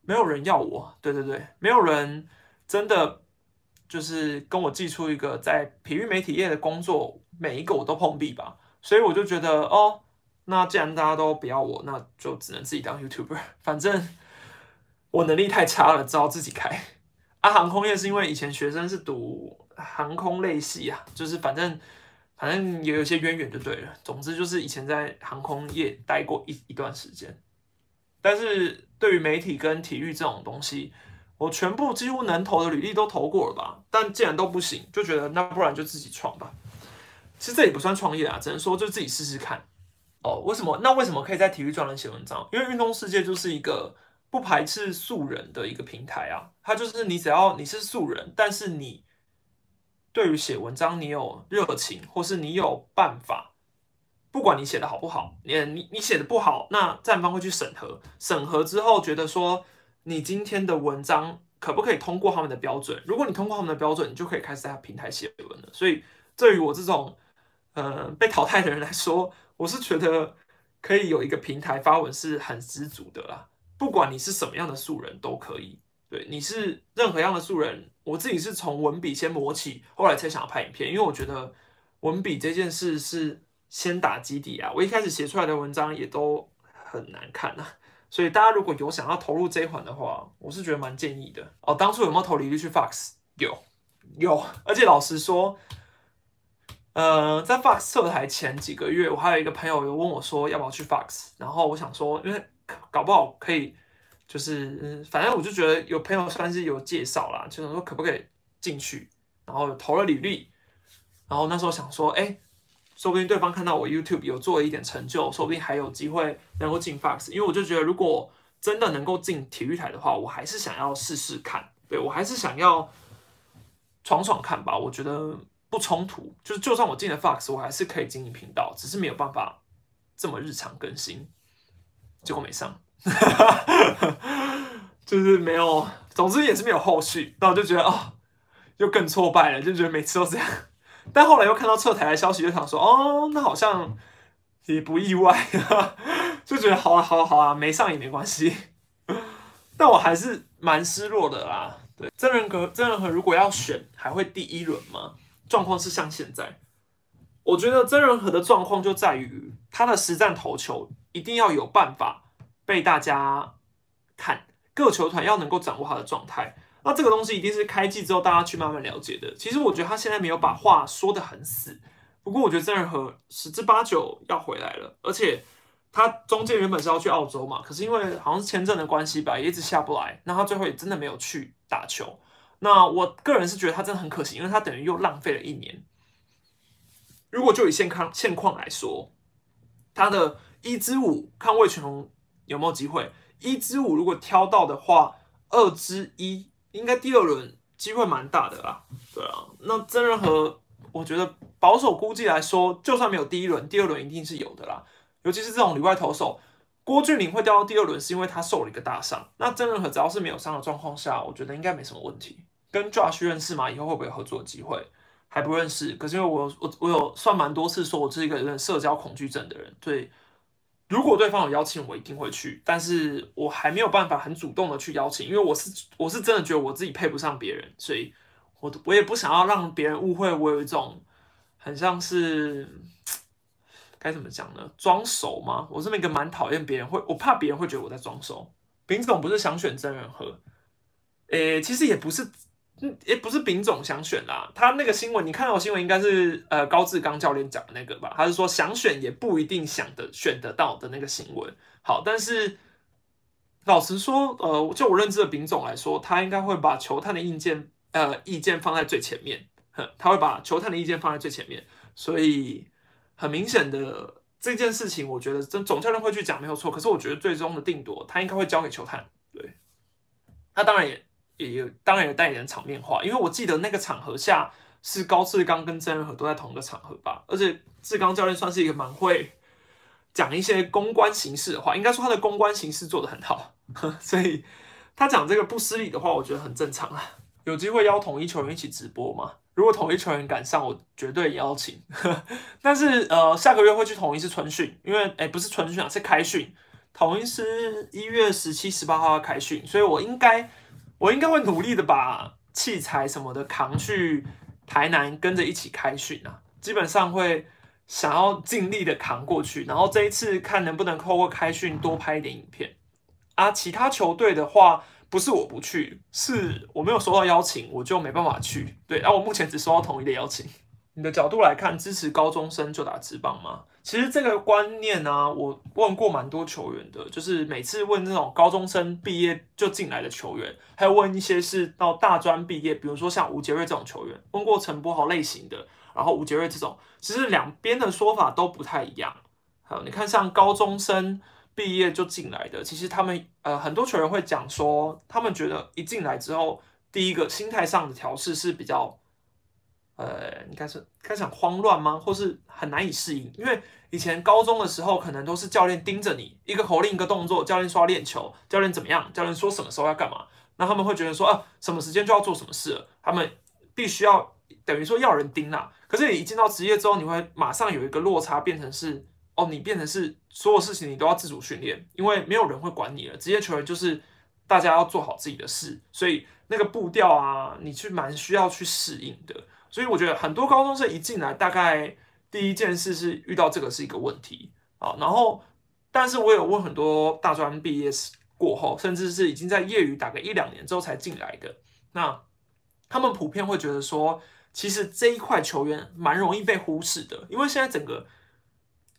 没有人要我，对对对，没有人真的。就是跟我寄出一个在体育媒体业的工作，每一个我都碰壁吧，所以我就觉得哦，那既然大家都不要我，那就只能自己当 YouTuber。反正我能力太差了，只好自己开。啊，航空业是因为以前学生是读航空类系啊，就是反正反正也有些渊源就对了。总之就是以前在航空业待过一一段时间，但是对于媒体跟体育这种东西。我全部几乎能投的履历都投过了吧，但既然都不行，就觉得那不然就自己创吧。其实这也不算创业啊，只能说就自己试试看。哦，为什么？那为什么可以在体育专栏写文章？因为运动世界就是一个不排斥素人的一个平台啊。它就是你只要你是素人，但是你对于写文章你有热情，或是你有办法，不管你写的好不好，你你你写的不好，那站方会去审核，审核之后觉得说。你今天的文章可不可以通过他们的标准？如果你通过他们的标准，你就可以开始在平台写文了。所以，对于我这种呃被淘汰的人来说，我是觉得可以有一个平台发文是很知足的啦。不管你是什么样的素人都可以，对，你是任何样的素人，我自己是从文笔先磨起，后来才想要拍影片，因为我觉得文笔这件事是先打基底啊。我一开始写出来的文章也都很难看啊。所以大家如果有想要投入这一环的话，我是觉得蛮建议的哦。当初有没有投履历去 Fox？有，有。而且老实说，呃，在 Fox 测台前几个月，我还有一个朋友有问我说要不要去 Fox，然后我想说，因为搞不好可以，就是反正我就觉得有朋友算是有介绍啦，就想说可不可以进去，然后投了履历，然后那时候想说，哎。说不定对方看到我 YouTube 有做了一点成就，说不定还有机会能够进 Fox。因为我就觉得，如果真的能够进体育台的话，我还是想要试试看。对我还是想要闯闯看吧。我觉得不冲突，就是就算我进了 Fox，我还是可以经营频道，只是没有办法这么日常更新。结果没上，就是没有，总之也是没有后续。那我就觉得哦，又更挫败了，就觉得每次都这样。但后来又看到撤台的消息，就想说，哦，那好像也不意外，就觉得好啊，好啊，好啊，没上也没关系。但我还是蛮失落的啦。对，真人和真人和如果要选，还会第一轮吗？状况是像现在，我觉得真人和的状况就在于他的实战投球一定要有办法被大家看，各球团要能够掌握他的状态。那这个东西一定是开季之后大家去慢慢了解的。其实我觉得他现在没有把话说的很死，不过我觉得曾仁和十之八九要回来了，而且他中间原本是要去澳洲嘛，可是因为好像是签证的关系吧，也一直下不来，那他最后也真的没有去打球。那我个人是觉得他真的很可惜，因为他等于又浪费了一年。如果就以现况现况来说，他的一支五看魏全龙有没有机会？一支五如果挑到的话，二之一。应该第二轮机会蛮大的啦，对啊，那真仁和我觉得保守估计来说，就算没有第一轮，第二轮一定是有的啦。尤其是这种里外投手，郭俊霖会掉到第二轮，是因为他受了一个大伤。那真仁和只要是没有伤的状况下，我觉得应该没什么问题。跟 Josh 认识吗？以后会不会有合作机会？还不认识，可是因为我我我有算蛮多次说我是一个有点社交恐惧症的人，对。如果对方有邀请，我一定会去，但是我还没有办法很主动的去邀请，因为我是我是真的觉得我自己配不上别人，所以我我也不想要让别人误会我有一种很像是该怎么讲呢？装熟吗？我这么一个蛮讨厌别人会，我怕别人会觉得我在装熟。丙总不是想选真人和，诶，其实也不是。嗯，也不是丙总想选啦，他那个新闻你看到新闻应该是呃高志刚教练讲的那个吧？他是说想选也不一定想的选得到的那个新闻。好，但是老实说，呃，就我认知的丙总来说，他应该会把球探的意见呃意见放在最前面，哼，他会把球探的意见放在最前面。所以很明显的这件事情，我觉得真总教练会去讲没有错，可是我觉得最终的定夺他应该会交给球探。对，他当然也。也有当然有带点场面话，因为我记得那个场合下，是高志刚跟曾仁和都在同一个场合吧，而且志刚教练算是一个蛮会讲一些公关形式的话，应该说他的公关形式做得很好，所以他讲这个不失礼的话，我觉得很正常啊。有机会邀统一球员一起直播吗？如果统一球员赶上，我绝对邀请。但是呃，下个月会去统一是春训，因为哎不是春训啊，是开训。统一是一月十七、十八号要开训，所以我应该我应该会努力的把器材什么的扛去。台南跟着一起开训啊，基本上会想要尽力的扛过去，然后这一次看能不能透过开训多拍一点影片啊。其他球队的话，不是我不去，是我没有收到邀请，我就没办法去。对，啊，我目前只收到统一的邀请。你的角度来看，支持高中生就打职棒吗？其实这个观念呢，我问过蛮多球员的，就是每次问那种高中生毕业就进来的球员，还有问一些是到大专毕业，比如说像吴杰瑞这种球员，问过陈柏豪类型的，然后吴杰瑞这种，其实两边的说法都不太一样。好，你看像高中生毕业就进来的，其实他们呃很多球员会讲说，他们觉得一进来之后，第一个心态上的调试是比较。呃，应该是开始很慌乱吗？或是很难以适应？因为以前高中的时候，可能都是教练盯着你，一个口令一个动作，教练说要练球，教练怎么样？教练说什么时候要干嘛？那他们会觉得说啊，什么时间就要做什么事了，他们必须要等于说要人盯啊。可是你一进到职业之后，你会马上有一个落差，变成是哦，你变成是所有事情你都要自主训练，因为没有人会管你了。职业球员就是大家要做好自己的事，所以那个步调啊，你去蛮需要去适应的。所以我觉得很多高中生一进来，大概第一件事是遇到这个是一个问题啊。然后，但是我有问很多大专毕业过后，甚至是已经在业余打个一两年之后才进来的，那他们普遍会觉得说，其实这一块球员蛮容易被忽视的，因为现在整个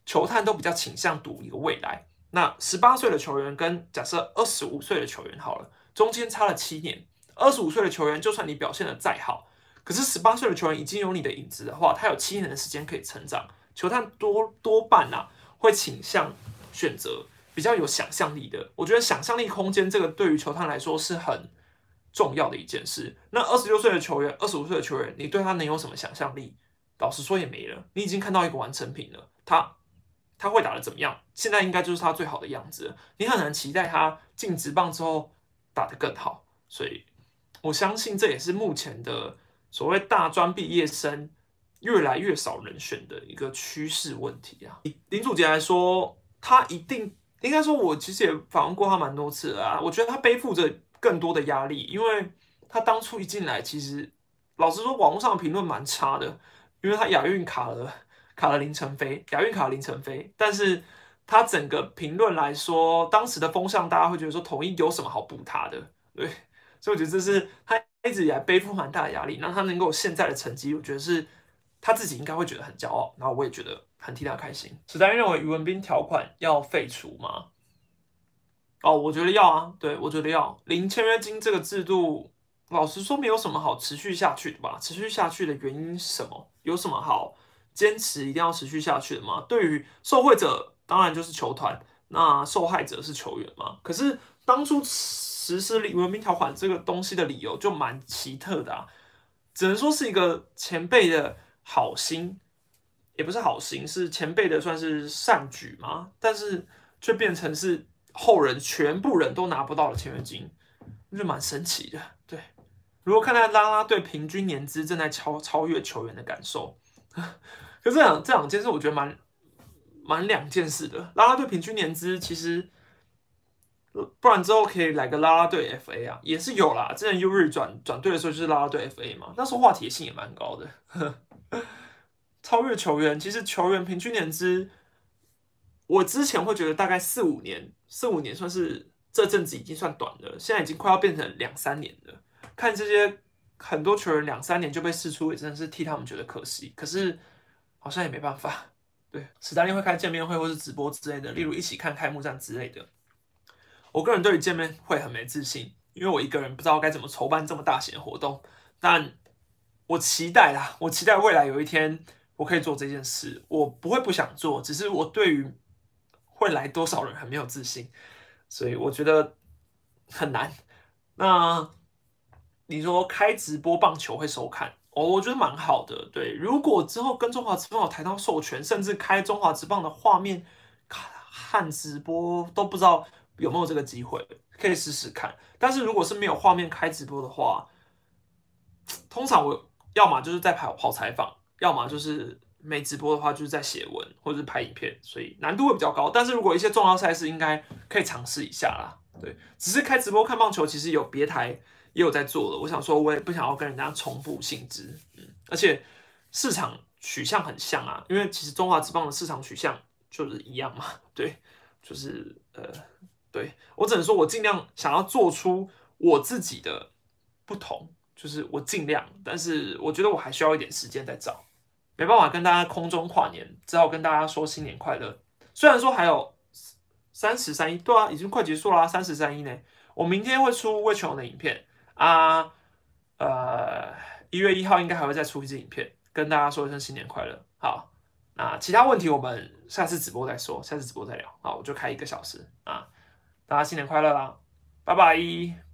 球探都比较倾向赌一个未来。那十八岁的球员跟假设二十五岁的球员好了，中间差了七年，二十五岁的球员就算你表现的再好。可是十八岁的球员已经有你的影子的话，他有七年的时间可以成长。球探多多半呐会倾向选择比较有想象力的。我觉得想象力空间这个对于球探来说是很重要的一件事。那二十六岁的球员、二十五岁的球员，你对他能有什么想象力？老实说也没了。你已经看到一个完成品了，他他会打的怎么样？现在应该就是他最好的样子。你很难期待他进职棒之后打得更好。所以我相信这也是目前的。所谓大专毕业生越来越少人选的一个趋势问题啊，林祖杰来说，他一定应该说，我其实也访问过他蛮多次啊。我觉得他背负着更多的压力，因为他当初一进来，其实老实说，网络上的评论蛮差的，因为他亚运卡了卡了林晨飞，亚运卡了林晨飞，但是他整个评论来说，当时的风向大家会觉得说，统一有什么好补他的？对，所以我觉得这是他。一直以来背负蛮大的压力，那他能够现在的成绩，我觉得是他自己应该会觉得很骄傲，然后我也觉得很替他开心。史丹认为余文斌条款要废除吗？哦，我觉得要啊，对我觉得要零签约金这个制度，老实说没有什么好持续下去的吧？持续下去的原因是什么？有什么好坚持一定要持续下去的吗？对于受贿者，当然就是球团，那受害者是球员嘛？可是当初。实施理文明条款这个东西的理由就蛮奇特的啊，只能说是一个前辈的好心，也不是好心，是前辈的算是善举嘛，但是却变成是后人全部人都拿不到的签约金，就蛮神奇的。对，如果看待拉拉队平均年资正在超超越球员的感受，可这两这两件事我觉得蛮蛮两件事的。拉拉队平均年资其实。不然之后可以来个拉拉队 FA 啊，也是有啦。之前 U 日转转队的时候就是拉拉队 FA 嘛，那时候话题性也蛮高的。超越球员，其实球员平均年资，我之前会觉得大概四五年，四五年算是这阵子已经算短的，现在已经快要变成两三年了。看这些很多球员两三年就被试出，也真的是替他们觉得可惜。可是好像也没办法。对，史丹利会开见面会或是直播之类的，例如一起看开幕战之类的。我个人对于见面会很没自信，因为我一个人不知道该怎么筹办这么大型的活动。但我期待啦，我期待未来有一天我可以做这件事。我不会不想做，只是我对于会来多少人很没有自信，所以我觉得很难。那你说开直播棒球会收看，哦，我觉得蛮好的。对，如果之后跟中华职棒有台到授权，甚至开中华职棒的画面看直播，都不知道有没有这个机会，可以试试看。但是如果是没有画面开直播的话，通常我要么就是在跑跑采访，要么就是没直播的话，就是在写文或者是拍影片，所以难度会比较高。但是如果一些重要赛事，应该可以尝试一下啦。对，只是开直播看棒球，其实有别台也有在做了。我想说，我也不想要跟人家重复性质，嗯，而且市场取向很像啊，因为其实中华职棒的市场取向就是一样嘛。对，就是呃，对我只能说我尽量想要做出我自己的不同。就是我尽量，但是我觉得我还需要一点时间再找，没办法跟大家空中跨年，只好跟大家说新年快乐。虽然说还有三十三一，对啊，已经快结束啦，三十三一呢。我明天会出魏全龙的影片啊，呃，一月一号应该还会再出一支影片，跟大家说一声新年快乐。好，那其他问题我们下次直播再说，下次直播再聊。好，我就开一个小时啊，大家新年快乐啦，拜拜。